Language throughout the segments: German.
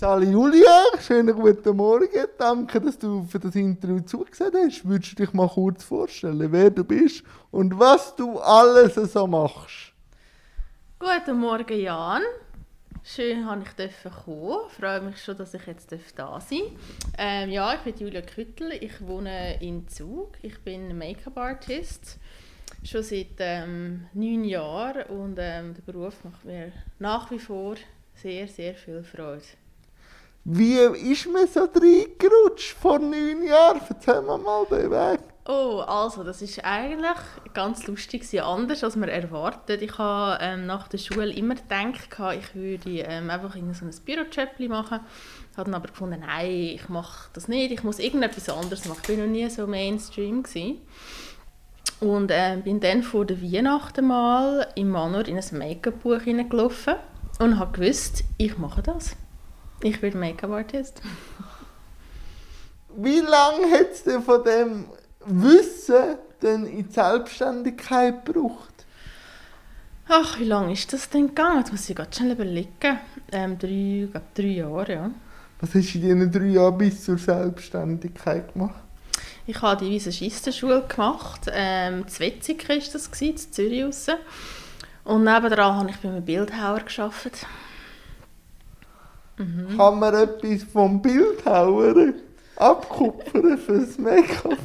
Sali Julia, schönen guten Morgen. Danke, dass du für das Interview zugesehen hast. Würdest du dich mal kurz vorstellen, wer du bist und was du alles so machst? Guten Morgen, Jan. Schön, dass ich kommen Ich freue mich schon, dass ich jetzt da sein darf. Ähm, ja, ich bin Julia Küttel. Ich wohne in Zug. Ich bin Make-up-Artist. Schon seit ähm, neun Jahren. Und ähm, der Beruf macht mir nach wie vor sehr, sehr viel Freude. Wie ist man so reingerutscht vor neun Jahren? Erzähl mir mal den Weg. Oh, also, das ist eigentlich ganz lustig, anders als man erwartet. Ich habe ähm, nach der Schule immer gedacht, ich würde ähm, einfach in so ein Bürojob machen. Ich habe dann aber gefunden, nein, ich mache das nicht, ich muss irgendetwas anderes machen. Ich war noch nie so Mainstream. Gewesen. Und äh, bin dann vor der Weihnachten mal im Manor in ein Make-up-Buch hineingelaufen und habe gewusst, ich mache das. Ich bin Make-up-Artist. Wie lange es denn von dem Wissen denn in die Selbstständigkeit gebraucht? Ach, wie lange ist das denn gegangen? Jetzt muss ich ganz schnell überlegen. Ähm, drei, glaube, drei Jahre, ja. Was hast du in diesen drei Jahren bis zur Selbstständigkeit gemacht? Ich habe die Visagistenschule gemacht. Ähm, in war das, in Zürich. Raus. Und nebenan habe ich bei einem Bildhauer gearbeitet. Mhm. Kann man etwas vom Bildhauer abkupfern fürs Make-up?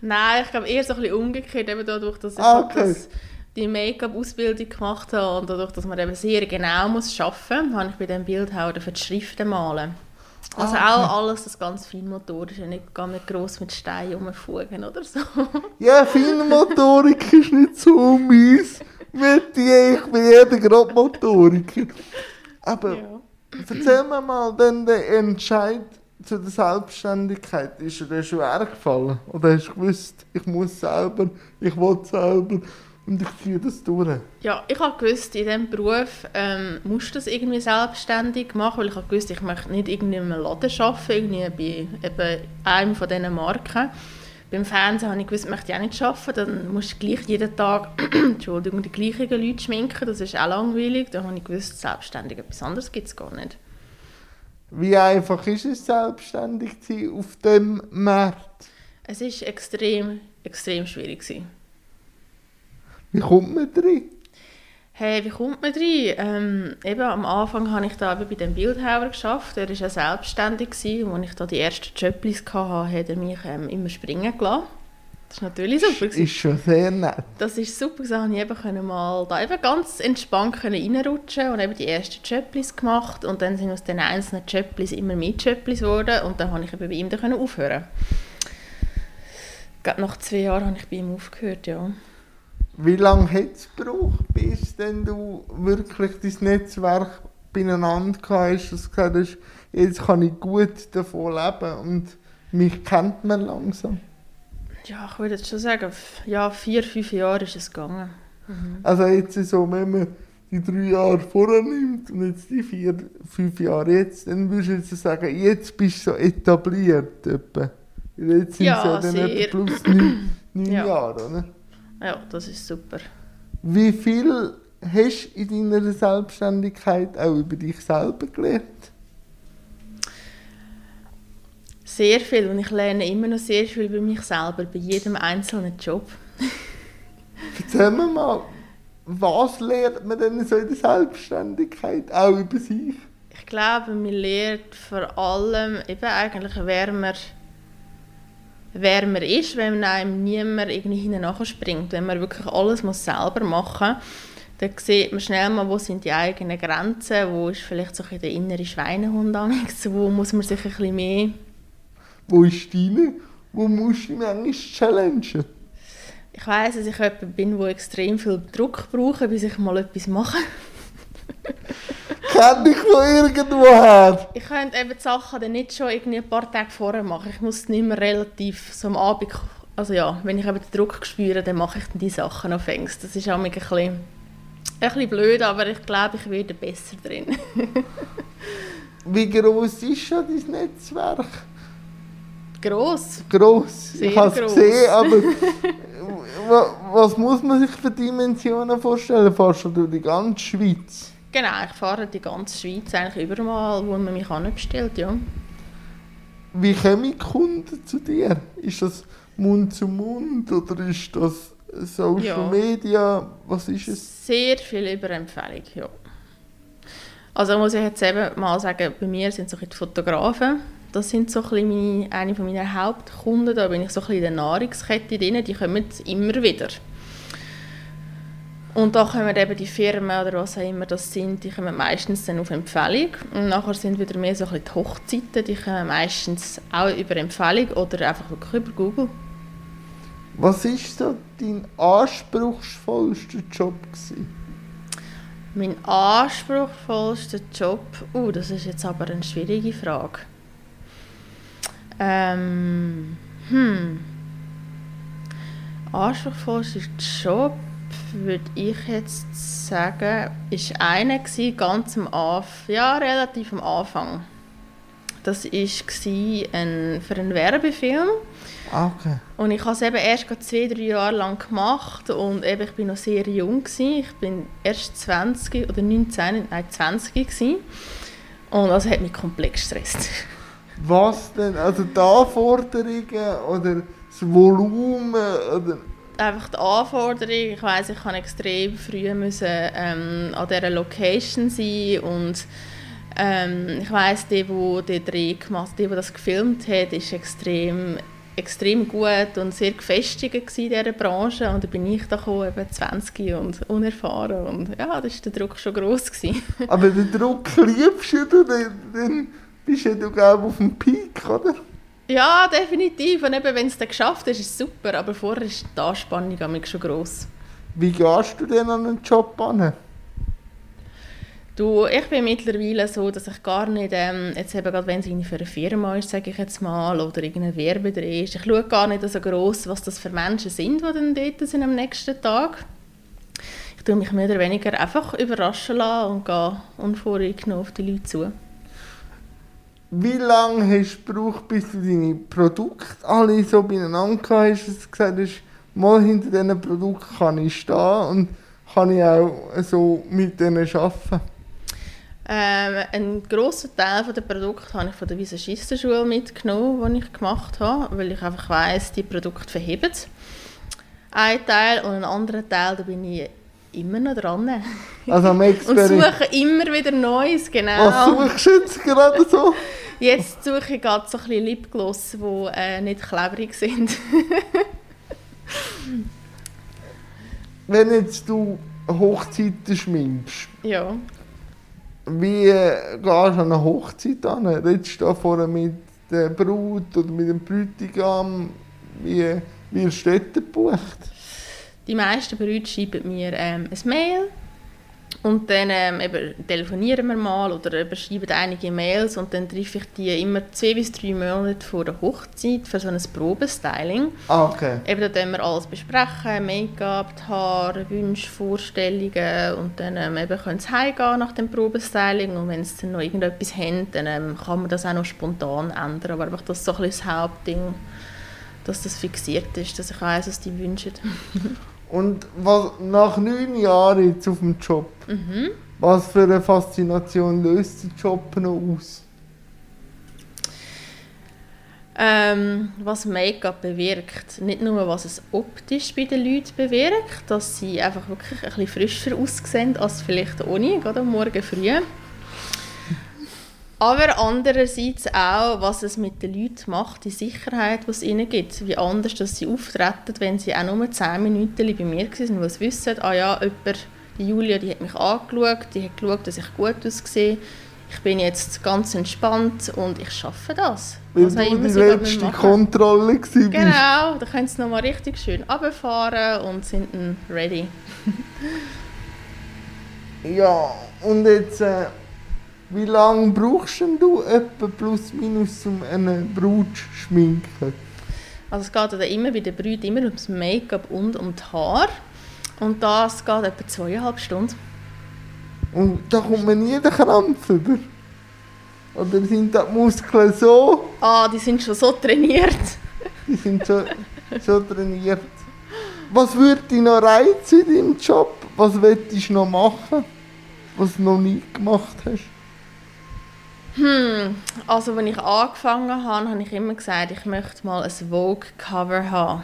Nein, ich glaube eher so ein bisschen umgekehrt, eben dadurch, dass ich ah, okay. das, die Make-up-Ausbildung gemacht habe und dadurch, dass man eben sehr genau muss arbeiten muss, habe ich bei dem Bildhauer für die Schriften malen. Also ah, okay. auch alles das ganz feinmotorisch, nicht, gar nicht gross mit Steinen umfugen oder so. Ja, Feinmotorik ist nicht so meins. Mit ich bin jeder gerade Motoriker. Aber ja. Erzähl mir mal dann den Entscheid zu der Selbstständigkeit. Ist dir das schwer gefallen? Oder hast du gewusst, ich muss selber, ich will selber und ich ziehe das durch? Ja, ich habe gewusst, in diesem Beruf ähm, musst das irgendwie selbstständig machen, weil ich habe gewusst, ich möchte nicht irgendwie in einem Laden arbeiten, irgendwie bei eben einem von diesen Marken. Beim Fernsehen habe ich gewusst, möchte ich auch nicht arbeiten. Dann musst du gleich jeden Tag Entschuldigung, die gleichen Leute schminken. Das ist auch langweilig. Dann habe ich gewusst, selbstständig etwas anderes gibt es gar nicht. Wie einfach ist es, selbstständig zu sein auf dem Markt? Es war extrem, extrem schwierig. Wie kommt man drin? Hey, wie kommt man rein? Ähm, eben, am Anfang habe ich da bei dem Bildhauer geschafft. Er war ja selbstständig. Gewesen. Als ich da die ersten Jobs hatte, hat er mich ähm, immer springen gelassen. Das ist natürlich super. Das ist schon sehr nett. Das ist super. So konnte ich eben mal da eben ganz entspannt reinrutschen und eben die ersten Jobs gemacht. Und dann sind aus den einzelnen Jobs immer mehr Jobs geworden. Und dann konnte ich eben bei ihm dann aufhören. Gerade nach zwei Jahren habe ich bei ihm aufgehört, ja. Wie lange hat es gebraucht, bis denn du wirklich dein Netzwerk beieinander hast, dass du gesagt hast, jetzt kann ich gut davon leben und mich kennt man langsam? Ja, ich würde jetzt schon sagen, ja, vier, fünf Jahre ist es gegangen. Mhm. Also jetzt so, wenn man die drei Jahre vorher nimmt und jetzt die vier, fünf Jahre jetzt, dann würdest du jetzt sagen, jetzt bist du so etabliert. Etwa. Jetzt sind ja, es ja dann etwa plus neun, neun ja. Jahre, oder? Ja, das ist super. Wie viel hast du in deiner Selbstständigkeit auch über dich selber gelernt? Sehr viel und ich lerne immer noch sehr viel über mich selber, bei jedem einzelnen Job. Erzähl mir mal, was lernt man denn so in der Selbstständigkeit, auch über sich? Ich glaube, man lernt vor allem eben eigentlich, wer man wärmer ist, wenn einem niemand irgendwie hinten nachspringt. Wenn man wirklich alles muss selber machen muss, dann sieht man schnell mal, wo sind die eigenen Grenzen, wo ist vielleicht so ein der innere Schweinehund wo muss man sich ein bisschen mehr... Wo ist deine? Wo musst du manchmal challengen? Ich weiss, dass ich jemand bin, der extrem viel Druck braucht, bis ich mal etwas mache. Kenne ich von irgendwoher. Ich könnte eben die Sachen dann nicht schon irgendwie ein paar Tage vorher machen. Ich muss es nicht mehr relativ so am Abend... Also ja, wenn ich eben den Druck spüre, dann mache ich dann die Sachen auf Ängste. Das ist auch ein bisschen, ein bisschen blöd, aber ich glaube, ich werde besser drin. Wie groß ist schon dein Netzwerk? Gross. Gross. Sehr ich habe es gesehen, aber was muss man sich für Dimensionen vorstellen? Fast schon durch die ganze Schweiz? Genau, ich fahre die ganze Schweiz eigentlich überall, wo man mich anbestellt, ja. Wie kommen Kunden zu dir? Ist das Mund zu Mund oder ist das Social Ja. Media? Was ist es? Sehr viel über Empfehlung, ja. Also muss ich jetzt eben mal sagen, bei mir sind so die Fotografen, das sind so ein meine, eine meiner Hauptkunden, da bin ich so ein in der Nahrungskette drin, die kommen immer wieder. Und da kommen eben die Firmen oder was auch immer das sind, die kommen meistens dann auf Empfehlung. Und nachher sind wieder mehr so ein bisschen die Hochzeiten, die kommen meistens auch über Empfehlung oder einfach wirklich über Google. Was ist so dein anspruchsvollster Job gewesen? Mein anspruchsvollster Job, uh, das ist jetzt aber eine schwierige Frage. Ähm, hm. Anspruchsvollster Job, würde ich jetzt sagen, ist gewesen, ganz am Anfang, ja, relativ am Anfang. Das war ein, für einen Werbefilm. Ah, okay. Und ich habe es eben erst zwei, drei Jahre lang gemacht und eben, ich bin noch sehr jung. Gewesen. Ich bin erst 20 oder 19, nein 20 gewesen. Und das hat mich komplett gestresst. Was denn? Also die Anforderungen oder das Volumen oder... Einfach die Anforderung, ich weiss, ich kann extrem früh müssen, ähm, an dieser Location sein und ähm, ich weiss, der, der den Dreh gemacht der, der das gefilmt hat, ist extrem extrem gut und sehr gefestigt in dieser Branche und dann bin ich da gekommen, eben 20 und unerfahren und ja, da war der Druck schon gross. Gewesen. Aber den Druck liebst du, dann, bist ja du glaub, auf dem Peak, oder? Ja, definitiv und eben, wenn es dann geschafft ist, ist es super, aber vorher ist die Anspannung schon gross. Wie gehst du denn an einen Job an? Du, ich bin mittlerweile so, dass ich gar nicht, ähm, jetzt eben gerade wenn es für eine Firma ist, sage ich jetzt mal, oder irgendein Werbedreh ist, ich schaue gar nicht so gross, was das für Menschen sind, die dann dort sind am nächsten Tag. Ich tue mich mehr oder weniger einfach überraschen lassen und gehe unvoreingenommen auf die Leute zu. Wie lange hast du gebraucht, bis du deine Produkte alle so beieinander hast, dass du gesagt hast, mal hinter diesen Produkten kann ich stehen und kann ich auch so mit denen arbeiten? Ähm, einen grossen Teil der Produkte habe ich von der Visagistenschule mitgenommen, die ich gemacht habe, weil ich einfach weiss, die Produkte verheben. Ein Teil und einen anderen Teil, da bin ich immer noch dran. Also am Und Experiment. suche immer wieder Neues, genau. Was suchst du jetzt gerade so? Jetzt suche ich gerade so ein bisschen Lipgloss, die äh, nicht klebrig sind. Wenn jetzt du Hochzeiten schminkst, ja. wie äh, gehst du an eine Hochzeit an? Redest du da vorne mit der Brut oder mit dem Bräutigam? Wie wirst du dort gebucht? Die meisten Brüder schreiben mir ähm, ein Mail und dann ähm, eben telefonieren wir mal oder eben schreiben einige Mails und dann treffe ich die immer zwei bis drei Monate vor der Hochzeit für so ein Probestyling. Ah, okay. Eben da können wir alles besprechen, Make-up, die Haare, Wünsche, Vorstellungen und dann ähm, eben können sie heimgehen nach dem Probestyling und wenn sie dann noch irgendetwas haben, dann ähm, kann man das auch noch spontan ändern, aber einfach das ist so ein bisschen das Hauptding, dass das fixiert ist, dass ich weiss, was die wünschen. Und was, nach neun Jahren jetzt auf dem Job, mhm. was für eine Faszination löst der Job noch aus? Ähm, was Make-up bewirkt. Nicht nur, was es optisch bei den Leuten bewirkt, dass sie einfach wirklich ein bisschen frischer aussehen als vielleicht ohne, gerade am Morgen früh. Aber andererseits auch, was es mit den Leuten macht, die Sicherheit, die es ihnen gibt. Wie anders dass sie auftreten, wenn sie auch nur 10 Minuten bei mir waren, weil sie wissen, ah ja, jemand, die Julia, die hat mich angeschaut, die hat geschaut, dass ich gut aussehe. Ich bin jetzt ganz entspannt und ich schaffe das. Weil Was auch du immer die letzte machen. Kontrolle warst. Genau, da können sie nochmal richtig schön runterfahren und sind dann ready. Ja, und jetzt, äh, wie lange brauchst denn du etwa plus minus, um eine Brut zu schminken? Also es geht dann immer bei den Brüdern immer ums Make-up und um die Haare. Und das geht etwa zweieinhalb Stunden. Und da kommt man nie den Krampf über. Oder sind da die Muskeln so? Ah, die sind schon so trainiert. Die sind so, so trainiert. Was würde dich noch reizen in deinem Job? Was würdest du noch machen? was du noch nie gemacht hast? Hm, also als ich angefangen habe, habe ich immer gesagt, ich möchte mal ein Vogue-Cover haben.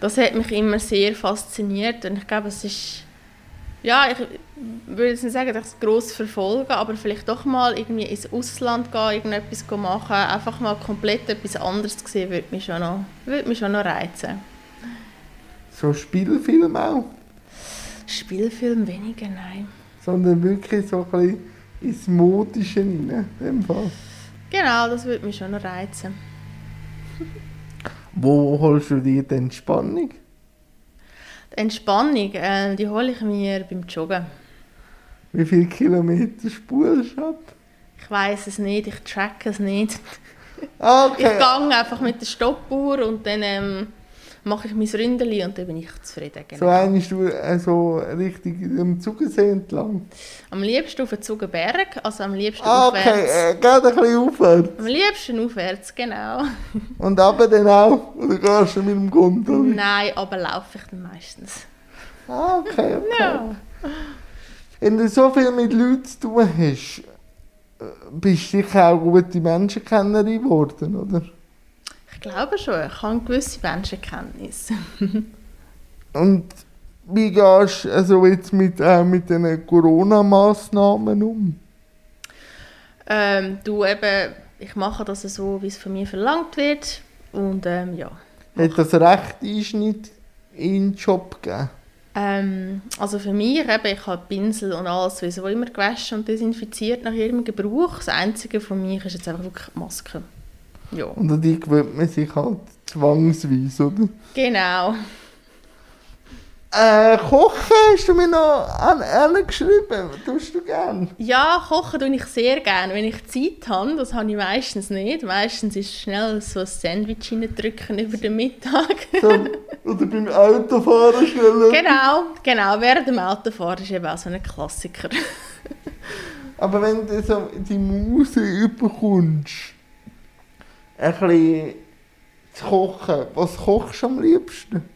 Das hat mich immer sehr fasziniert und ich glaube, es ist, ja, ich würde jetzt nicht sagen, dass ich es gross verfolge, aber vielleicht doch mal irgendwie ins Ausland gehen, irgendetwas machen, einfach mal komplett etwas anderes sehen, würde mich schon noch, würde mich schon noch reizen. So Spielfilm auch? Spielfilm weniger, nein. Sondern wirklich so ein bisschen ins Modische rein, in dem Fall. Genau, das würde mich schon noch reizen. Wo holst du dir die Entspannung? Die Entspannung, äh, die hole ich mir beim Joggen. Wie viele Kilometer spulst du ab? Ich weiß es nicht, ich track es nicht. Okay. Ich gehe einfach mit der Stoppuhr und dann ähm, mache ich mein Ründeli und dann bin ich zufrieden. Genau. So einst du äh, so richtig am Zugensee entlang? Am liebsten auf den Zugenberg, also am liebsten ah, aufwärts. okay, äh, geht ein bisschen aufwärts? Am liebsten aufwärts, genau. Und aber dann auch? Oder gehst du mit dem Gondel? Nein, aber laufe ich dann meistens. Ah, okay, okay. Ja. Wenn du so viel mit Leuten zu tun hast, äh, bist du sicher auch gute Menschenkennerin geworden, oder? Ich glaube schon, ich habe gewisse Menschenkenntnis. Und wie gehst du also jetzt mit, äh, mit den Corona-Massnahmen um? Ähm, du eben, ich mache das so, wie es von mir verlangt wird. Und ähm, ja. Hat das recht Einschnitt in den Job gegeben? Ähm, also für mich, eben, ich habe Pinsel und alles sowieso immer gewaschen und desinfiziert nach jedem Gebrauch. Das Einzige von mir ist jetzt einfach wirklich die Maske. Ja. Und an die gewöhnt man sich halt zwangsweise, oder? Genau. Äh, kochen hast du mir noch an Ellen geschrieben. Tust du gern? Ja, kochen tue ich sehr gerne. Wenn ich Zeit habe, das habe ich meistens nicht. Meistens ist schnell so ein Sandwich drücken über den Mittag. So, oder beim Autofahren schnell. genau, genau. Während dem Autofahren ist eben auch so ein Klassiker. Aber wenn du so die Muse überkommst, ein bisschen zu kochen, was kochst du am liebsten?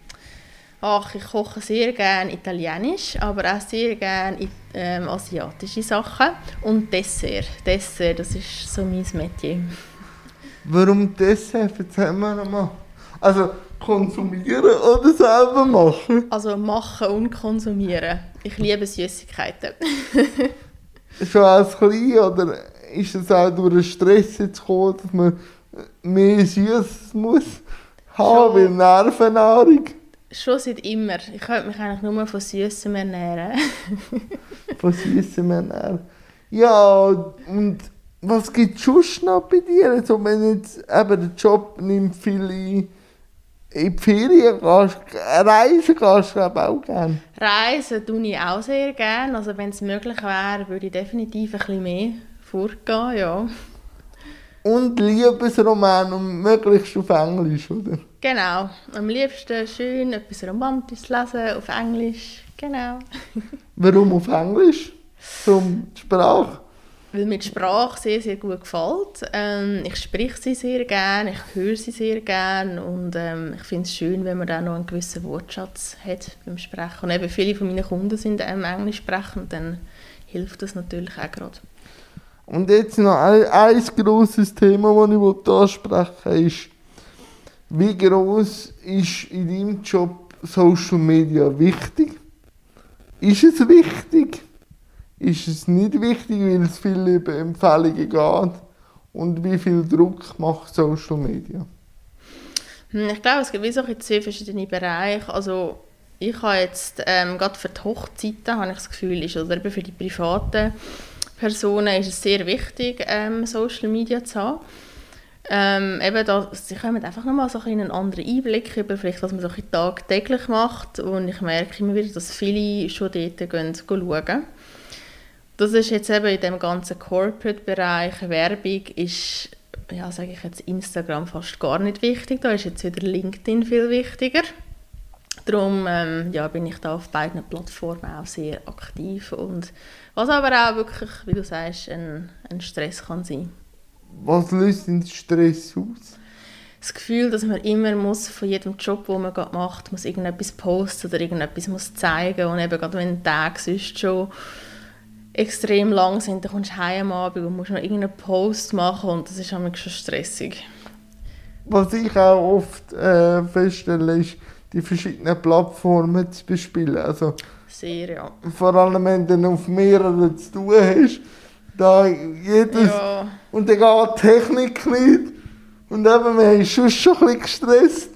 Ach, ich koche sehr gerne Italienisch, aber auch sehr gerne ähm, asiatische Sachen. Und Dessert. Dessert, das ist so mein Metier. Warum Dessert? Erzähl mir nochmal. Also konsumieren oder selber machen? Also machen und konsumieren. Ich liebe Süßigkeiten. Schon als Klein oder ist es auch durch den Stress jetzt gekommen, dass man mehr Süßes muss haben, weil Nervennahrung? Schon seit immer. Ich könnte mich eigentlich nur von Süßem ernähren. von Süßem ernähren. Ja, und was gibt es sonst noch bei dir? Also wenn jetzt eben der Job nimmt viele in die Ferien gehst, reisen gehst du auch gerne? Reisen tue ich auch sehr gerne. Also wenn es möglich wäre, würde ich definitiv ein bisschen mehr fortgehen, ja. Und Liebesroman und möglichst auf Englisch, oder? Genau. Am liebsten schön etwas Romantisches lesen auf Englisch. Genau. Warum auf Englisch? Zum Sprache? Weil mir die Sprache sehr, sehr gut gefällt. Ähm, ich spreche sie sehr gerne, ich höre sie sehr gerne und ähm, ich finde es schön, wenn man da noch einen gewissen Wortschatz hat beim Sprechen. Und eben viele von meinen Kunden sind ähm, Englisch sprechen und dann hilft das natürlich auch gerade. Und jetzt noch ein, ein grosses Thema, das ich ansprechen will, ist, wie groß ist in deinem Job Social Media wichtig? Ist es wichtig? Ist es nicht wichtig, weil es viel über Empfehlungen geht? Und wie viel Druck macht Social Media? Hm, ich glaube, es gibt so zwei verschiedene Bereiche. Also ich habe jetzt, ähm, gerade für die Hochzeiten, habe ich das Gefühl, ist, oder eben für die privaten Personen ist es sehr wichtig, ähm, Social Media zu haben. Ähm, eben da, sie kommen einfach nochmal so einen anderen Einblick über vielleicht, was man so tagtäglich macht und ich merke immer wieder, dass viele schon dort gehen, schauen. Das ist jetzt eben in dem ganzen Corporate-Bereich, Werbung ist, ja, sage ich jetzt, Instagram fast gar nicht wichtig, da ist jetzt wieder LinkedIn viel wichtiger. Darum ähm, ja, bin ich da auf beiden Plattformen auch sehr aktiv und was aber auch wirklich, wie du sagst, ein, ein Stress kann sein was löst den Stress aus? das Gefühl, dass man immer muss von jedem Job, den man gerade macht, muss irgendetwas posten oder irgendetwas muss zeigen und eben gerade wenn Tag sonst schon extrem lang sind, dann kommst du heim am Abend und musst noch irgendeinen Post machen und das ist schon stressig. Was ich auch oft äh, feststelle, ist, die verschiedenen Plattformen zu bespielen. Also, Sehr, ja. Vor allem, wenn du auf mehreren zu tun hast, da jedes... Ja. Und dann geht die Technik nicht. Und eben, wir haben schon schon ein bisschen gestresst.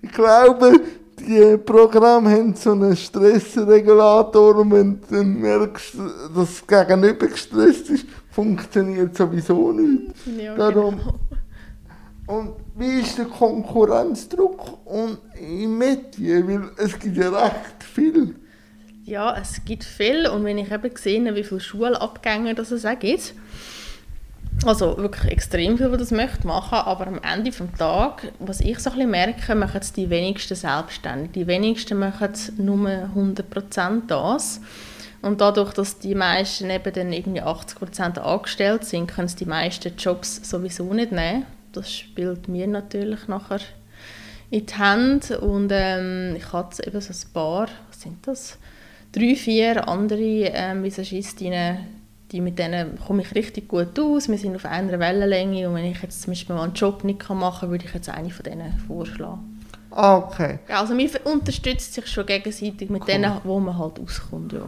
Ich glaube, die Programme haben so einen Stressregulator und wenn du dann merkst, dass das Gegenüber gestresst ist, funktioniert sowieso nicht. Ja, Darum, genau. Und wie ist der Konkurrenzdruck und im Medien? Weil es gibt ja recht viel. Ja, es gibt viel und wenn ich eben gesehen habe, wie viele Schulabgänge das es auch gibt, also wirklich extrem viel, die das möchten machen, aber am Ende des Tages, was ich so ein merke, machen es die wenigsten selbstständig. Die wenigsten machen nur 100% das. Und dadurch, dass die meisten eben dann irgendwie 80% angestellt sind, können sie die meisten Jobs sowieso nicht nehmen. Das spielt mir natürlich nachher in die Hände. Und ähm, ich hatte eben so ein paar, was sind das? Drei, vier andere ähm, Visagistinnen, die mit denen komme ich richtig gut aus. Wir sind auf einer Wellenlänge und wenn ich jetzt zum Beispiel mal einen Job nicht machen kann, würde ich jetzt eine von denen vorschlagen. Ah, okay. Also man unterstützt sich schon gegenseitig mit denen, wo man halt auskommt. Ja.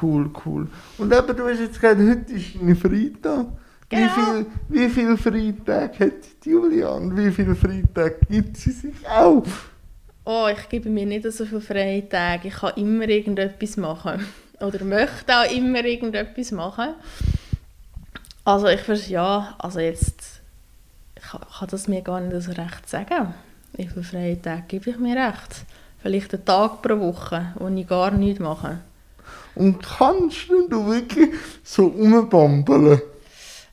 Cool, cool. Und eben, du hast jetzt gesagt, heute ist ein Freitag. Wie Genau. viel, wie viel Freitag hat Julian? Wie viel Freitag gibt sie sich auch? Oh, ich gebe mir nicht so viele freie Tage. Ich kann immer irgendetwas machen. Oder möchte auch immer irgendetwas machen. Also ich vers ja, also jetzt ich kann, das mir gar nicht so recht sagen. Wie viele freie Tage gebe ich mir recht? Vielleicht einen Tag pro Woche, wo ich gar nichts mache. Und kannst denn du wirklich so rumbambeln?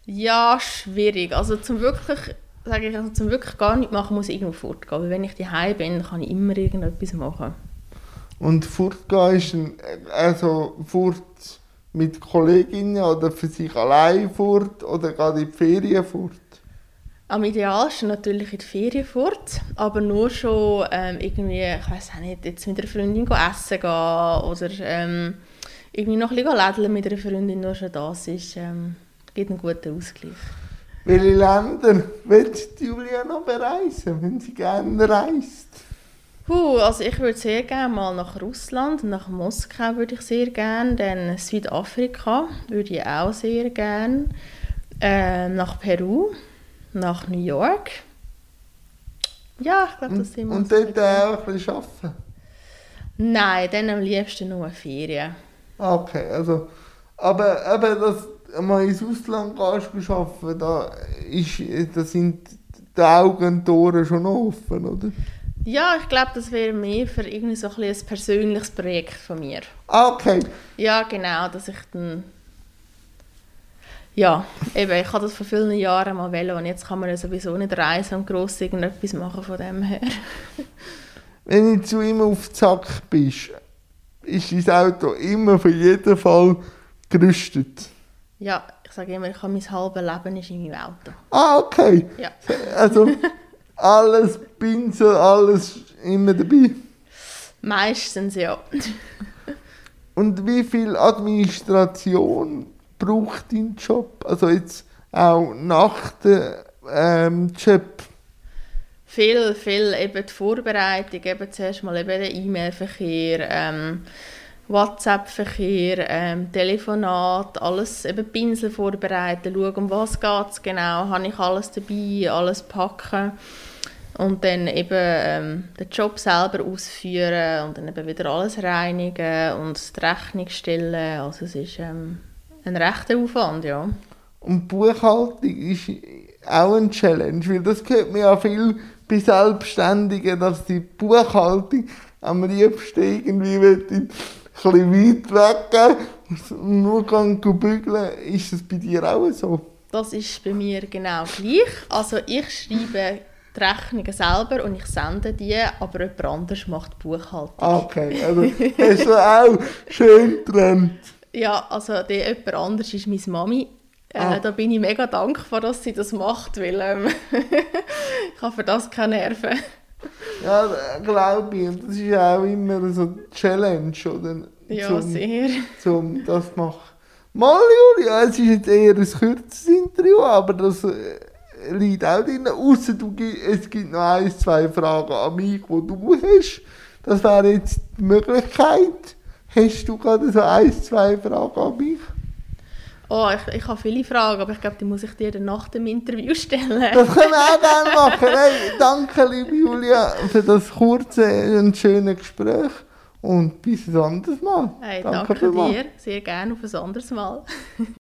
Ja, schwierig. Also zum wirklich, sage ich, also zum wirklich gar nichts machen, muss ich irgendwo fortgehen. Weil wenn ich daheim bin, kann ich immer irgendetwas machen. Und fortgehen ist ein, also fort mit Kolleginnen oder für sich allein fort oder geht in die Ferien fort? Am idealsten natürlich in die Ferien fort, aber nur schon ähm, irgendwie, ich weiß auch nicht, jetzt mit einer Freundin essen gehen oder ähm, irgendwie noch ein bisschen lädeln mit einer Freundin, nur schon das ist, ähm, gibt einen guten Ausgleich. Welche Länder wird Julia noch bereisen, wenn sie gerne reist? Puh, also ich würde sehr gerne mal nach Russland, nach Moskau würde ich sehr gerne, dann Südafrika würde ich auch sehr gerne, ähm, nach Peru, nach New York. Ja, ich glaube, das sind wir Und dort auch ein bisschen arbeiten? Nein, dann am liebsten nur Ferien. Okay, also, aber eben, dass du mal ins Ausland gehst, arbeiten, da, ist, da sind die Augen und die Ohren schon offen, oder? Ja, ich glaube, das wäre mehr für irgendwie so ein, ein persönliches Projekt von mir. Ah, okay. Ja, genau, dass ich dann... Ja, eben, ich habe das vor vielen Jahren mal wollen und jetzt kann man ja sowieso nicht reisen und gross irgendetwas machen von dem her. Wenn du zu ihm auf den Zack bist, ist dein Auto immer für jeden Fall gerüstet. Ja, ich sage immer, ich habe mein halbes Leben ist in meinem Auto. Ah, okay. Ja. Also, alles, Pinsel, alles immer dabei. Meistens ja. Und wie viel Administration braucht dein Job? Also jetzt auch nach dem ähm, Job. Viel, viel eben die Vorbereitung, eben zuerst mal eben der E-Mail-Verkehr, ähm, WhatsApp-Verkehr, ähm, Telefonat, alles eben Pinsel vorbereiten, schauen, um was geht es genau, habe ich alles dabei, alles packen und dann eben ähm, den Job selber ausführen und dann eben wieder alles reinigen und die Rechnung stellen, also es ist ähm, ein rechter Aufwand, ja. Und Buchhaltung ist auch ein Challenge, weil das hört man ja viel bei Selbstständigen, dass die Buchhaltung am liebsten irgendwie will, ein bisschen weit und nur kann bügeln. Ist das bei dir auch so? Das ist bei mir genau gleich. Also ich schreibe die Rechnungen selber und ich sende die, aber jemand anderes macht die Buchhaltung. Ah, Okay, also hast du auch schön getrennt. Ja, also der jemand anderes ist meine Mami Äh, Ah. Da bin ich mega dankbar, dass sie das macht, weil ähm, ich habe für das keine Nerven. Ja, glaube ich. Und das ist ja auch immer so eine Challenge, oder? Ja, Zum- sehr. um das zu machen. Mal, Julia, es ist jetzt eher ein kurzes Interview, aber das äh, liegt auch drin. Ausser du, es gibt noch ein, zwei Fragen an mich, die du hast. Das wäre jetzt die Möglichkeit. Hast du gerade so ein, zwei Fragen an mich? Oh, ich, ich habe viele Fragen, aber ich glaube, die muss ich dir nach dem Interview stellen. Das können wir auch gerne machen. Hey, danke, liebe Julia, für das kurze und schöne Gespräch. Und bis ein anderes Mal. Hey, danke vielmals. dir, sehr gerne auf ein anderes Mal.